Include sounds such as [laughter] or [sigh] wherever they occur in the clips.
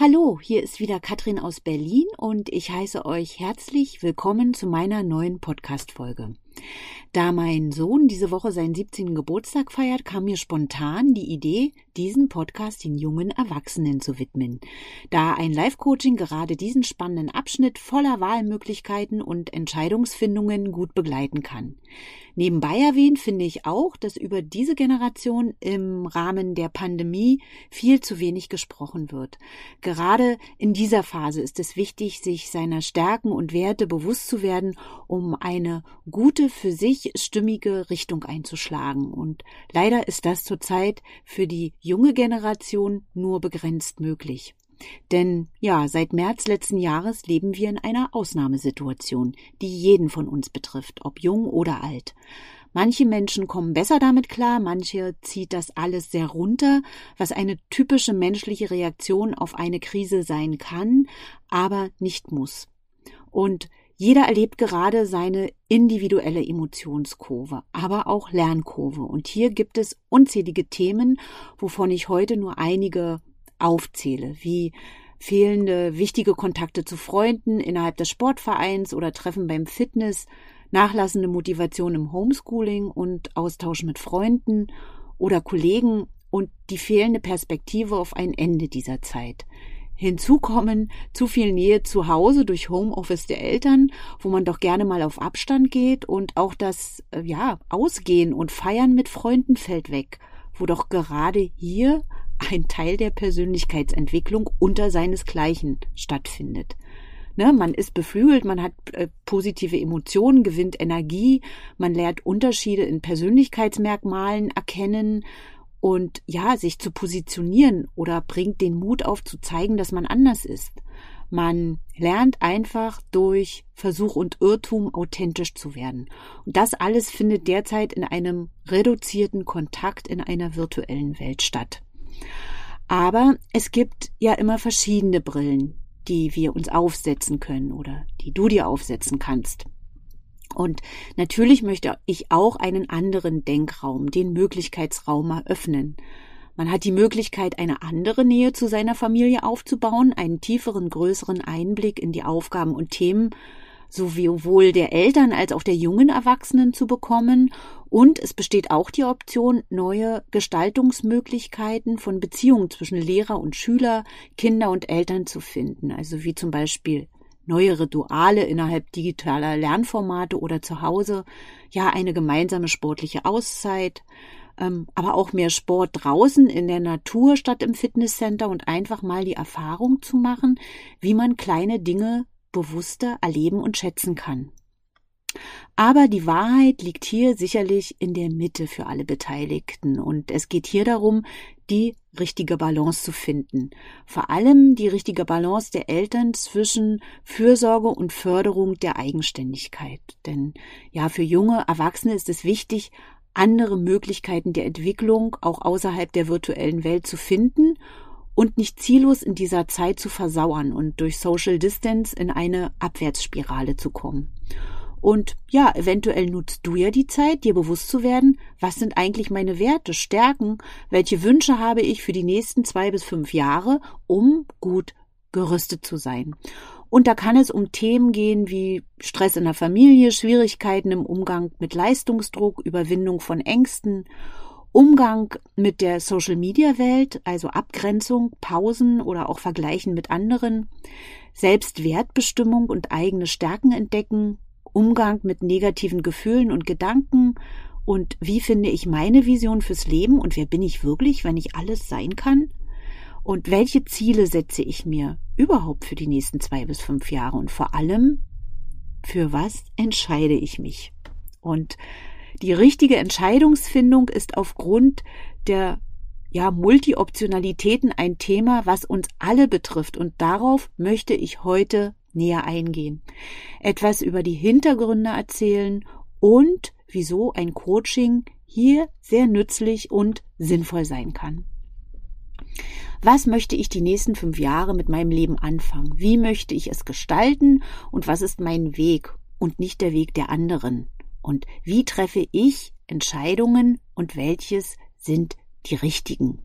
Hallo, hier ist wieder Katrin aus Berlin und ich heiße euch herzlich willkommen zu meiner neuen Podcast-Folge. Da mein Sohn diese Woche seinen 17. Geburtstag feiert, kam mir spontan die Idee, diesen Podcast den jungen Erwachsenen zu widmen. Da ein Live-Coaching gerade diesen spannenden Abschnitt voller Wahlmöglichkeiten und Entscheidungsfindungen gut begleiten kann. Nebenbei erwähnt finde ich auch, dass über diese Generation im Rahmen der Pandemie viel zu wenig gesprochen wird. Gerade in dieser Phase ist es wichtig, sich seiner Stärken und Werte bewusst zu werden, um eine gute, für sich stimmige Richtung einzuschlagen. Und leider ist das zurzeit für die junge Generation nur begrenzt möglich. Denn ja, seit März letzten Jahres leben wir in einer Ausnahmesituation, die jeden von uns betrifft, ob jung oder alt. Manche Menschen kommen besser damit klar, manche zieht das alles sehr runter, was eine typische menschliche Reaktion auf eine Krise sein kann, aber nicht muss. Und jeder erlebt gerade seine individuelle Emotionskurve, aber auch Lernkurve. Und hier gibt es unzählige Themen, wovon ich heute nur einige aufzähle, wie fehlende wichtige Kontakte zu Freunden innerhalb des Sportvereins oder Treffen beim Fitness, nachlassende Motivation im Homeschooling und Austausch mit Freunden oder Kollegen und die fehlende Perspektive auf ein Ende dieser Zeit. Hinzu kommen zu viel Nähe zu Hause durch Homeoffice der Eltern, wo man doch gerne mal auf Abstand geht und auch das, äh, ja, Ausgehen und Feiern mit Freunden fällt weg, wo doch gerade hier ein Teil der Persönlichkeitsentwicklung unter seinesgleichen stattfindet. Ne, man ist beflügelt, man hat äh, positive Emotionen, gewinnt Energie, man lernt Unterschiede in Persönlichkeitsmerkmalen erkennen, und ja, sich zu positionieren oder bringt den Mut auf zu zeigen, dass man anders ist. Man lernt einfach durch Versuch und Irrtum authentisch zu werden. Und das alles findet derzeit in einem reduzierten Kontakt in einer virtuellen Welt statt. Aber es gibt ja immer verschiedene Brillen, die wir uns aufsetzen können oder die du dir aufsetzen kannst. Und natürlich möchte ich auch einen anderen Denkraum, den Möglichkeitsraum eröffnen. Man hat die Möglichkeit, eine andere Nähe zu seiner Familie aufzubauen, einen tieferen, größeren Einblick in die Aufgaben und Themen sowohl der Eltern als auch der jungen Erwachsenen zu bekommen. Und es besteht auch die Option, neue Gestaltungsmöglichkeiten von Beziehungen zwischen Lehrer und Schüler, Kinder und Eltern zu finden. Also wie zum Beispiel neue Rituale innerhalb digitaler Lernformate oder zu Hause, ja, eine gemeinsame sportliche Auszeit, ähm, aber auch mehr Sport draußen in der Natur statt im Fitnesscenter und einfach mal die Erfahrung zu machen, wie man kleine Dinge bewusster erleben und schätzen kann. Aber die Wahrheit liegt hier sicherlich in der Mitte für alle Beteiligten und es geht hier darum, die richtige Balance zu finden. Vor allem die richtige Balance der Eltern zwischen Fürsorge und Förderung der Eigenständigkeit. Denn ja, für junge Erwachsene ist es wichtig, andere Möglichkeiten der Entwicklung auch außerhalb der virtuellen Welt zu finden und nicht ziellos in dieser Zeit zu versauern und durch Social Distance in eine Abwärtsspirale zu kommen. Und ja, eventuell nutzt du ja die Zeit, dir bewusst zu werden, was sind eigentlich meine Werte, Stärken, welche Wünsche habe ich für die nächsten zwei bis fünf Jahre, um gut gerüstet zu sein. Und da kann es um Themen gehen wie Stress in der Familie, Schwierigkeiten im Umgang mit Leistungsdruck, Überwindung von Ängsten, Umgang mit der Social-Media-Welt, also Abgrenzung, Pausen oder auch Vergleichen mit anderen, Selbstwertbestimmung und eigene Stärken entdecken, Umgang mit negativen Gefühlen und Gedanken und wie finde ich meine Vision fürs Leben und wer bin ich wirklich, wenn ich alles sein kann? Und welche Ziele setze ich mir überhaupt für die nächsten zwei bis fünf Jahre und vor allem, für was entscheide ich mich? Und die richtige Entscheidungsfindung ist aufgrund der ja, Multi-Optionalitäten ein Thema, was uns alle betrifft und darauf möchte ich heute näher eingehen. Etwas über die Hintergründe erzählen und wieso ein Coaching hier sehr nützlich und sinnvoll sein kann. Was möchte ich die nächsten fünf Jahre mit meinem Leben anfangen? Wie möchte ich es gestalten? Und was ist mein Weg und nicht der Weg der anderen? Und wie treffe ich Entscheidungen und welches sind die richtigen?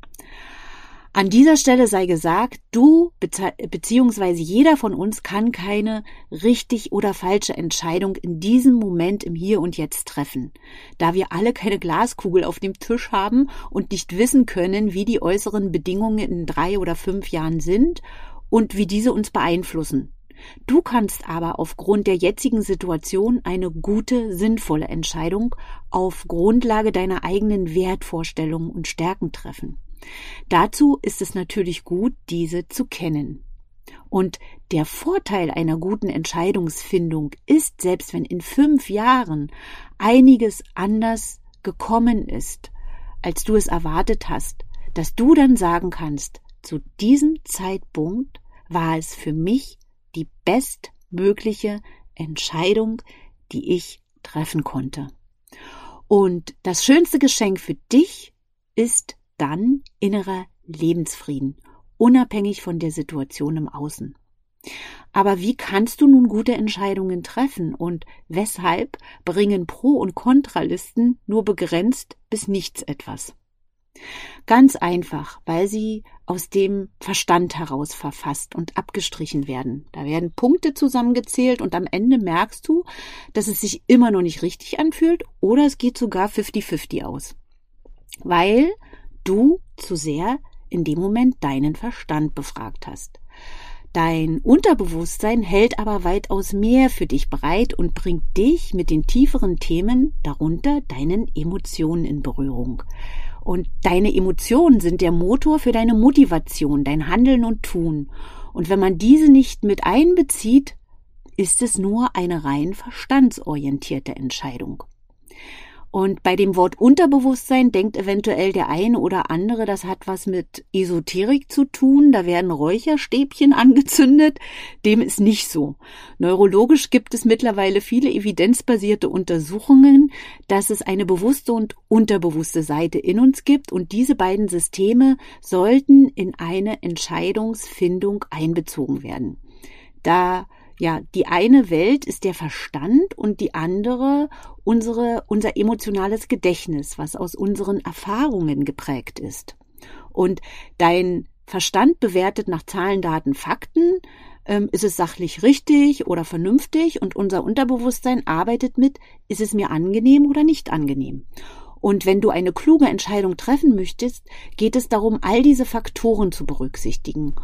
An dieser Stelle sei gesagt, du beziehungsweise jeder von uns kann keine richtig oder falsche Entscheidung in diesem Moment im Hier und Jetzt treffen, da wir alle keine Glaskugel auf dem Tisch haben und nicht wissen können, wie die äußeren Bedingungen in drei oder fünf Jahren sind und wie diese uns beeinflussen. Du kannst aber aufgrund der jetzigen Situation eine gute, sinnvolle Entscheidung auf Grundlage deiner eigenen Wertvorstellungen und Stärken treffen. Dazu ist es natürlich gut, diese zu kennen. Und der Vorteil einer guten Entscheidungsfindung ist, selbst wenn in fünf Jahren einiges anders gekommen ist, als du es erwartet hast, dass du dann sagen kannst, zu diesem Zeitpunkt war es für mich die bestmögliche Entscheidung, die ich treffen konnte. Und das schönste Geschenk für dich ist dann innerer Lebensfrieden, unabhängig von der Situation im Außen. Aber wie kannst du nun gute Entscheidungen treffen und weshalb bringen Pro- und Kontralisten nur begrenzt bis nichts etwas? Ganz einfach, weil sie aus dem Verstand heraus verfasst und abgestrichen werden. Da werden Punkte zusammengezählt und am Ende merkst du, dass es sich immer noch nicht richtig anfühlt oder es geht sogar 50-50 aus. Weil du zu sehr in dem Moment deinen Verstand befragt hast. Dein Unterbewusstsein hält aber weitaus mehr für dich bereit und bringt dich mit den tieferen Themen, darunter deinen Emotionen in Berührung. Und deine Emotionen sind der Motor für deine Motivation, dein Handeln und Tun. Und wenn man diese nicht mit einbezieht, ist es nur eine rein verstandsorientierte Entscheidung. Und bei dem Wort Unterbewusstsein denkt eventuell der eine oder andere, das hat was mit Esoterik zu tun, da werden Räucherstäbchen [laughs] angezündet. Dem ist nicht so. Neurologisch gibt es mittlerweile viele evidenzbasierte Untersuchungen, dass es eine bewusste und unterbewusste Seite in uns gibt und diese beiden Systeme sollten in eine Entscheidungsfindung einbezogen werden. Da ja, die eine Welt ist der Verstand und die andere unsere, unser emotionales Gedächtnis, was aus unseren Erfahrungen geprägt ist. Und dein Verstand bewertet nach Zahlen, Daten, Fakten, ähm, ist es sachlich richtig oder vernünftig und unser Unterbewusstsein arbeitet mit, ist es mir angenehm oder nicht angenehm. Und wenn du eine kluge Entscheidung treffen möchtest, geht es darum, all diese Faktoren zu berücksichtigen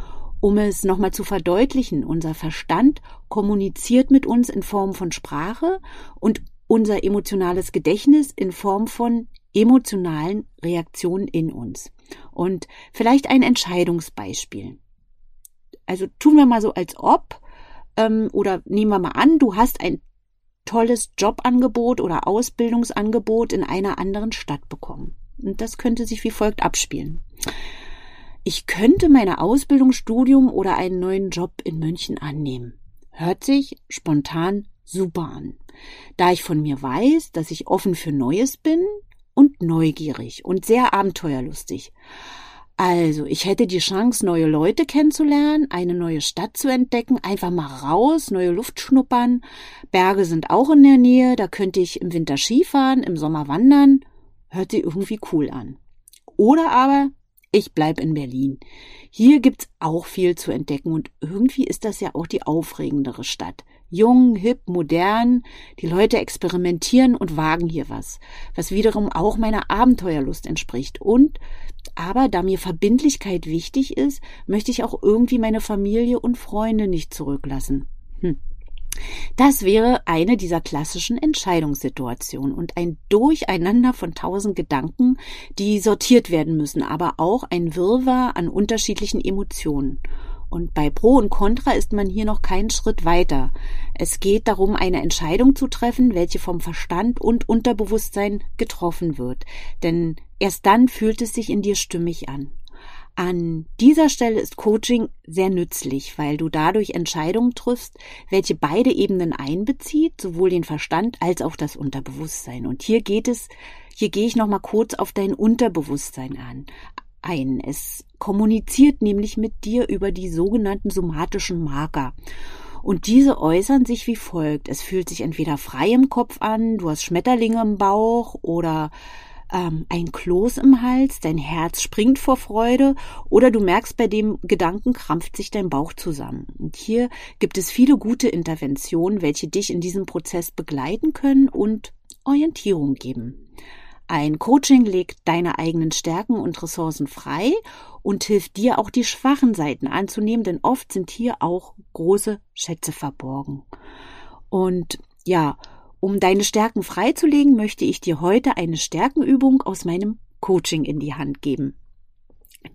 um es nochmal zu verdeutlichen, unser Verstand kommuniziert mit uns in Form von Sprache und unser emotionales Gedächtnis in Form von emotionalen Reaktionen in uns. Und vielleicht ein Entscheidungsbeispiel. Also tun wir mal so, als ob, ähm, oder nehmen wir mal an, du hast ein tolles Jobangebot oder Ausbildungsangebot in einer anderen Stadt bekommen. Und das könnte sich wie folgt abspielen ich könnte meine Ausbildung, Studium oder einen neuen Job in München annehmen. Hört sich spontan super an. Da ich von mir weiß, dass ich offen für Neues bin und neugierig und sehr abenteuerlustig. Also, ich hätte die Chance, neue Leute kennenzulernen, eine neue Stadt zu entdecken, einfach mal raus, neue Luft schnuppern. Berge sind auch in der Nähe, da könnte ich im Winter Skifahren, im Sommer wandern. Hört sich irgendwie cool an. Oder aber ich bleib in Berlin. Hier gibt's auch viel zu entdecken und irgendwie ist das ja auch die aufregendere Stadt. Jung, hip, modern, die Leute experimentieren und wagen hier was, was wiederum auch meiner Abenteuerlust entspricht. Und, aber da mir Verbindlichkeit wichtig ist, möchte ich auch irgendwie meine Familie und Freunde nicht zurücklassen. Hm. Das wäre eine dieser klassischen Entscheidungssituationen und ein Durcheinander von tausend Gedanken, die sortiert werden müssen, aber auch ein Wirrwarr an unterschiedlichen Emotionen. Und bei Pro und Contra ist man hier noch keinen Schritt weiter. Es geht darum, eine Entscheidung zu treffen, welche vom Verstand und Unterbewusstsein getroffen wird. Denn erst dann fühlt es sich in dir stimmig an. An dieser Stelle ist Coaching sehr nützlich, weil du dadurch Entscheidungen triffst, welche beide Ebenen einbezieht, sowohl den Verstand als auch das Unterbewusstsein. Und hier geht es, hier gehe ich noch mal kurz auf dein Unterbewusstsein an ein. Es kommuniziert nämlich mit dir über die sogenannten somatischen Marker. Und diese äußern sich wie folgt. Es fühlt sich entweder frei im Kopf an, du hast Schmetterlinge im Bauch oder ähm, ein Kloß im Hals, dein Herz springt vor Freude oder du merkst, bei dem Gedanken krampft sich dein Bauch zusammen. Und hier gibt es viele gute Interventionen, welche dich in diesem Prozess begleiten können und Orientierung geben. Ein Coaching legt deine eigenen Stärken und Ressourcen frei und hilft dir auch die schwachen Seiten anzunehmen, denn oft sind hier auch große Schätze verborgen. Und ja, um deine Stärken freizulegen, möchte ich dir heute eine Stärkenübung aus meinem Coaching in die Hand geben.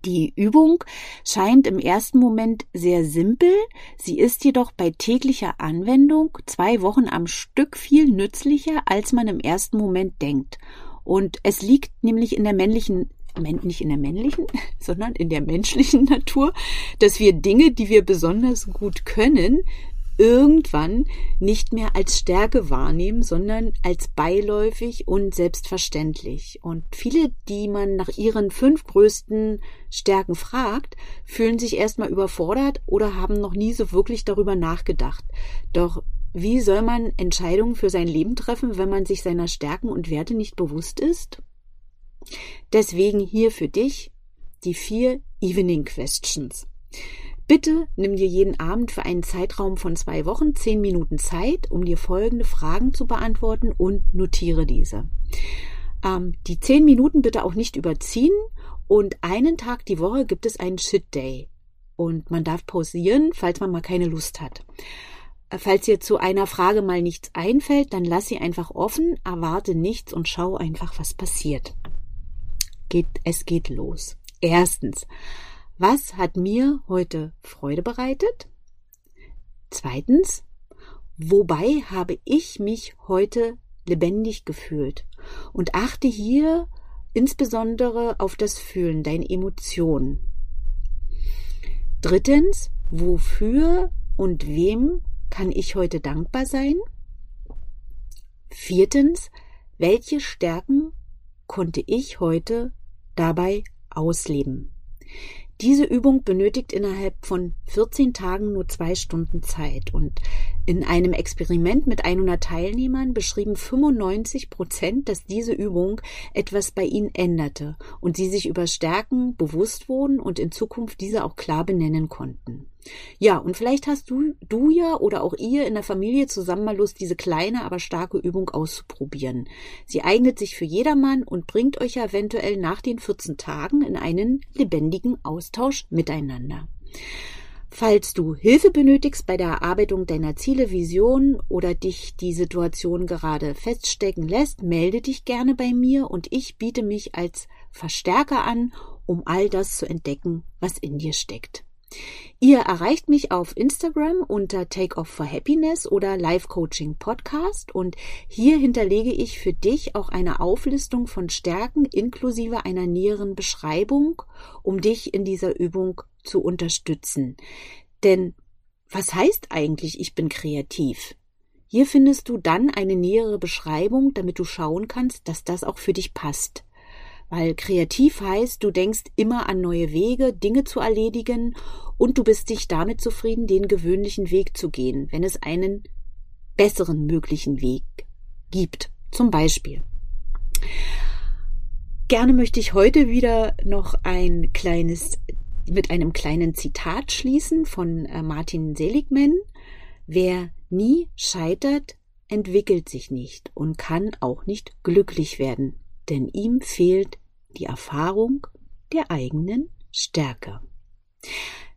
Die Übung scheint im ersten Moment sehr simpel, sie ist jedoch bei täglicher Anwendung zwei Wochen am Stück viel nützlicher, als man im ersten Moment denkt. Und es liegt nämlich in der männlichen nicht in der männlichen, [laughs] sondern in der menschlichen Natur, dass wir Dinge, die wir besonders gut können, irgendwann nicht mehr als Stärke wahrnehmen, sondern als beiläufig und selbstverständlich. Und viele, die man nach ihren fünf größten Stärken fragt, fühlen sich erstmal überfordert oder haben noch nie so wirklich darüber nachgedacht. Doch wie soll man Entscheidungen für sein Leben treffen, wenn man sich seiner Stärken und Werte nicht bewusst ist? Deswegen hier für dich die vier Evening Questions. Bitte nimm dir jeden Abend für einen Zeitraum von zwei Wochen zehn Minuten Zeit, um dir folgende Fragen zu beantworten und notiere diese. Ähm, die zehn Minuten bitte auch nicht überziehen und einen Tag die Woche gibt es einen Shit Day. Und man darf pausieren, falls man mal keine Lust hat. Äh, falls dir zu einer Frage mal nichts einfällt, dann lass sie einfach offen, erwarte nichts und schau einfach, was passiert. Geht, es geht los. Erstens, was hat mir heute Freude bereitet? Zweitens, wobei habe ich mich heute lebendig gefühlt? Und achte hier insbesondere auf das Fühlen, deine Emotionen. Drittens, wofür und wem kann ich heute dankbar sein? Viertens, welche Stärken konnte ich heute dabei ausleben? Diese Übung benötigt innerhalb von 14 Tagen nur zwei Stunden Zeit und in einem Experiment mit 100 Teilnehmern beschrieben 95 Prozent, dass diese Übung etwas bei ihnen änderte und sie sich über Stärken bewusst wurden und in Zukunft diese auch klar benennen konnten. Ja, und vielleicht hast du, du ja oder auch ihr in der Familie zusammen mal Lust, diese kleine, aber starke Übung auszuprobieren. Sie eignet sich für jedermann und bringt euch ja eventuell nach den 14 Tagen in einen lebendigen Austausch miteinander. Falls du Hilfe benötigst bei der Erarbeitung deiner Ziele, Visionen oder dich die Situation gerade feststecken lässt, melde dich gerne bei mir und ich biete mich als Verstärker an, um all das zu entdecken, was in dir steckt. Ihr erreicht mich auf Instagram unter Take for Happiness oder Life Coaching Podcast und hier hinterlege ich für dich auch eine Auflistung von Stärken inklusive einer näheren Beschreibung, um dich in dieser Übung zu unterstützen. Denn was heißt eigentlich, ich bin kreativ? Hier findest du dann eine nähere Beschreibung, damit du schauen kannst, dass das auch für dich passt. Weil kreativ heißt, du denkst immer an neue Wege, Dinge zu erledigen und du bist dich damit zufrieden, den gewöhnlichen Weg zu gehen, wenn es einen besseren möglichen Weg gibt. Zum Beispiel. Gerne möchte ich heute wieder noch ein kleines, mit einem kleinen Zitat schließen von äh, Martin Seligman. Wer nie scheitert, entwickelt sich nicht und kann auch nicht glücklich werden denn ihm fehlt die Erfahrung der eigenen Stärke.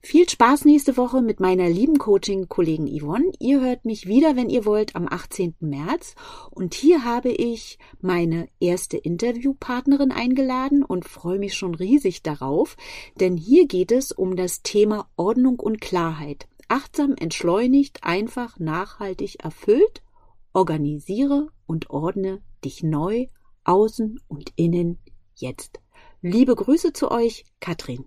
Viel Spaß nächste Woche mit meiner lieben Coaching-Kollegen Yvonne. Ihr hört mich wieder, wenn ihr wollt, am 18. März. Und hier habe ich meine erste Interviewpartnerin eingeladen und freue mich schon riesig darauf, denn hier geht es um das Thema Ordnung und Klarheit. Achtsam, entschleunigt, einfach, nachhaltig, erfüllt. Organisiere und ordne dich neu außen und innen jetzt. Liebe Grüße zu euch, Katrin.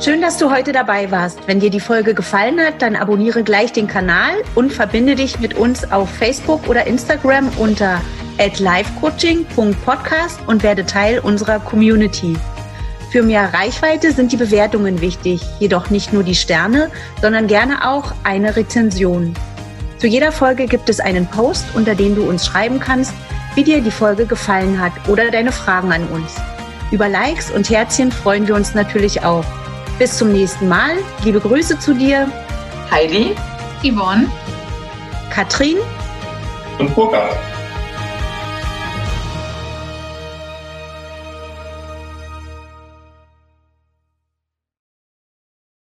Schön, dass du heute dabei warst. Wenn dir die Folge gefallen hat, dann abonniere gleich den Kanal und verbinde dich mit uns auf Facebook oder Instagram unter livecoaching.podcast und werde Teil unserer Community. Für mehr Reichweite sind die Bewertungen wichtig, jedoch nicht nur die Sterne, sondern gerne auch eine Rezension. Zu jeder Folge gibt es einen Post, unter dem du uns schreiben kannst, wie dir die Folge gefallen hat oder deine Fragen an uns. Über Likes und Herzchen freuen wir uns natürlich auch. Bis zum nächsten Mal. Liebe Grüße zu dir. Heidi, Yvonne, Katrin und Burkhard.